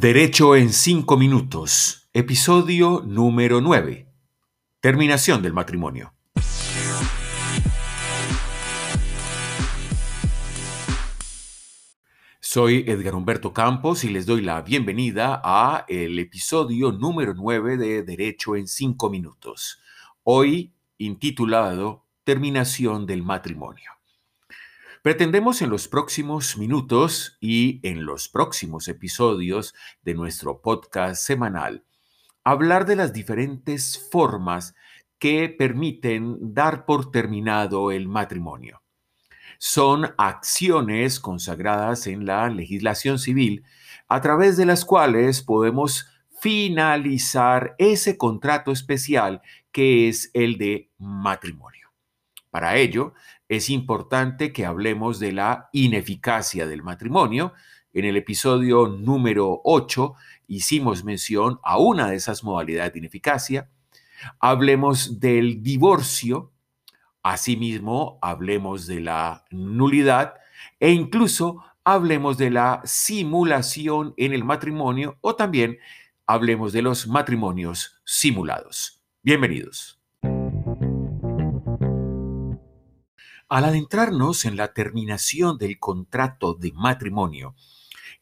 Derecho en cinco minutos, episodio número 9. Terminación del matrimonio. Soy Edgar Humberto Campos y les doy la bienvenida a el episodio número 9 de Derecho en cinco minutos. Hoy intitulado Terminación del matrimonio. Pretendemos en los próximos minutos y en los próximos episodios de nuestro podcast semanal hablar de las diferentes formas que permiten dar por terminado el matrimonio. Son acciones consagradas en la legislación civil a través de las cuales podemos finalizar ese contrato especial que es el de matrimonio. Para ello, es importante que hablemos de la ineficacia del matrimonio. En el episodio número 8 hicimos mención a una de esas modalidades de ineficacia. Hablemos del divorcio, asimismo hablemos de la nulidad e incluso hablemos de la simulación en el matrimonio o también hablemos de los matrimonios simulados. Bienvenidos. Al adentrarnos en la terminación del contrato de matrimonio,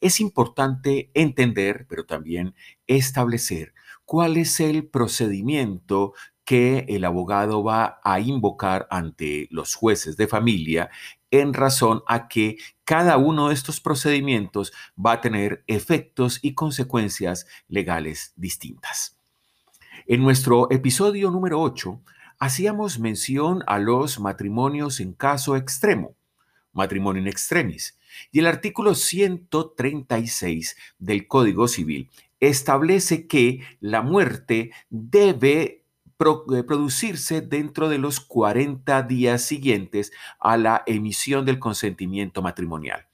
es importante entender, pero también establecer cuál es el procedimiento que el abogado va a invocar ante los jueces de familia en razón a que cada uno de estos procedimientos va a tener efectos y consecuencias legales distintas. En nuestro episodio número 8 hacíamos mención a los matrimonios en caso extremo, matrimonio in extremis, y el artículo 136 del Código Civil establece que la muerte debe eh, producirse dentro de los 40 días siguientes a la emisión del consentimiento matrimonial.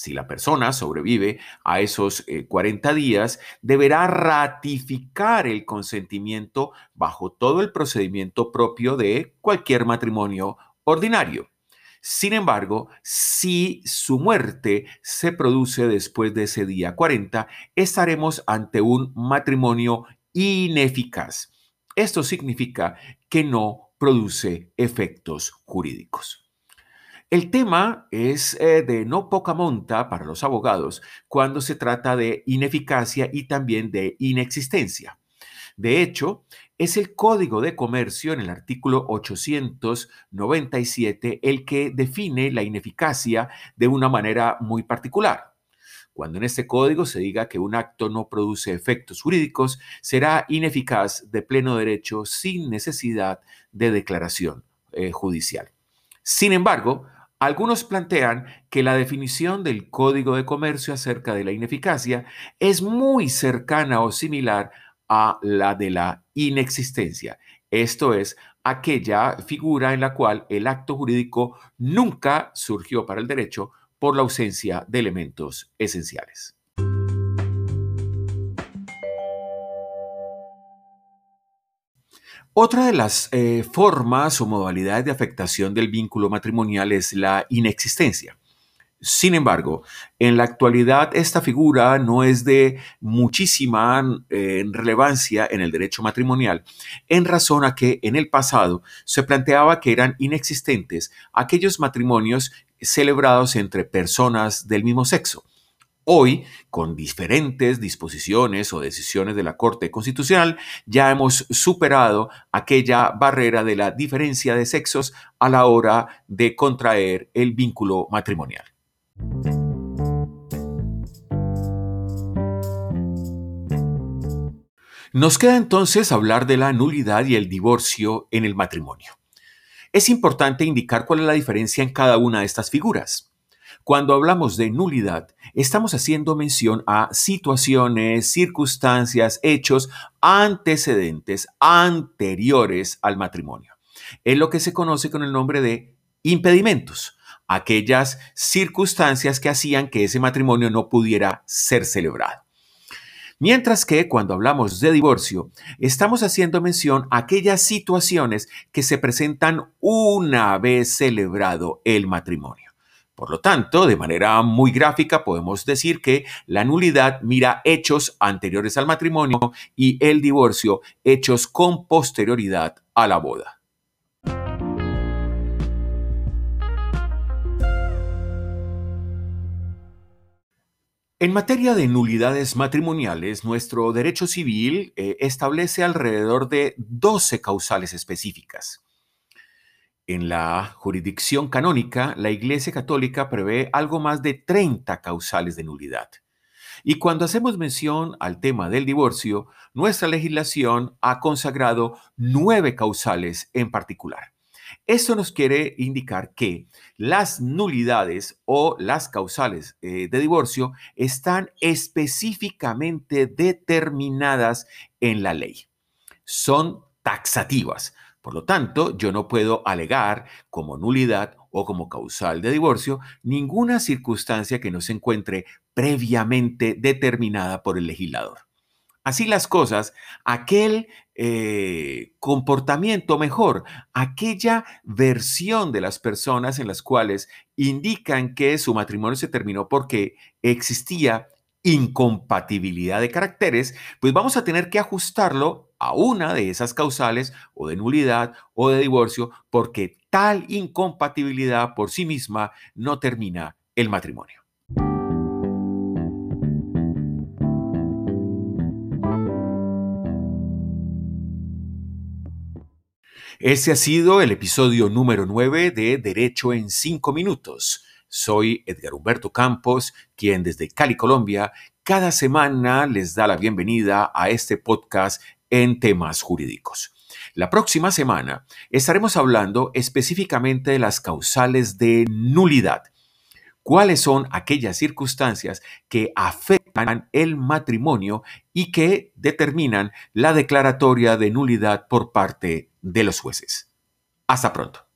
Si la persona sobrevive a esos 40 eh, días, deberá ratificar el consentimiento bajo todo el procedimiento propio de cualquier matrimonio ordinario. Sin embargo, si su muerte se produce después de ese día 40, estaremos ante un matrimonio ineficaz. Esto significa que no produce efectos jurídicos. El tema es eh, de no poca monta para los abogados cuando se trata de ineficacia y también de inexistencia. De hecho, es el Código de Comercio en el artículo 897 el que define la ineficacia de una manera muy particular. Cuando en este código se diga que un acto no produce efectos jurídicos, será ineficaz de pleno derecho sin necesidad de declaración eh, judicial. Sin embargo, algunos plantean que la definición del Código de Comercio acerca de la ineficacia es muy cercana o similar a la de la inexistencia. Esto es, aquella figura en la cual el acto jurídico nunca surgió para el derecho por la ausencia de elementos esenciales. Otra de las eh, formas o modalidades de afectación del vínculo matrimonial es la inexistencia. Sin embargo, en la actualidad esta figura no es de muchísima eh, relevancia en el derecho matrimonial, en razón a que en el pasado se planteaba que eran inexistentes aquellos matrimonios celebrados entre personas del mismo sexo. Hoy, con diferentes disposiciones o decisiones de la Corte Constitucional, ya hemos superado aquella barrera de la diferencia de sexos a la hora de contraer el vínculo matrimonial. Nos queda entonces hablar de la nulidad y el divorcio en el matrimonio. Es importante indicar cuál es la diferencia en cada una de estas figuras. Cuando hablamos de nulidad, estamos haciendo mención a situaciones, circunstancias, hechos antecedentes, anteriores al matrimonio. Es lo que se conoce con el nombre de impedimentos, aquellas circunstancias que hacían que ese matrimonio no pudiera ser celebrado. Mientras que cuando hablamos de divorcio, estamos haciendo mención a aquellas situaciones que se presentan una vez celebrado el matrimonio. Por lo tanto, de manera muy gráfica podemos decir que la nulidad mira hechos anteriores al matrimonio y el divorcio hechos con posterioridad a la boda. En materia de nulidades matrimoniales, nuestro derecho civil eh, establece alrededor de 12 causales específicas. En la jurisdicción canónica, la Iglesia Católica prevé algo más de 30 causales de nulidad. Y cuando hacemos mención al tema del divorcio, nuestra legislación ha consagrado nueve causales en particular. Esto nos quiere indicar que las nulidades o las causales eh, de divorcio están específicamente determinadas en la ley. Son taxativas. Por lo tanto, yo no puedo alegar como nulidad o como causal de divorcio ninguna circunstancia que no se encuentre previamente determinada por el legislador. Así las cosas, aquel eh, comportamiento mejor, aquella versión de las personas en las cuales indican que su matrimonio se terminó porque existía incompatibilidad de caracteres, pues vamos a tener que ajustarlo a una de esas causales o de nulidad o de divorcio porque tal incompatibilidad por sí misma no termina el matrimonio. Ese ha sido el episodio número 9 de Derecho en 5 minutos. Soy Edgar Humberto Campos, quien desde Cali, Colombia, cada semana les da la bienvenida a este podcast en temas jurídicos. La próxima semana estaremos hablando específicamente de las causales de nulidad cuáles son aquellas circunstancias que afectan el matrimonio y que determinan la declaratoria de nulidad por parte de los jueces. Hasta pronto.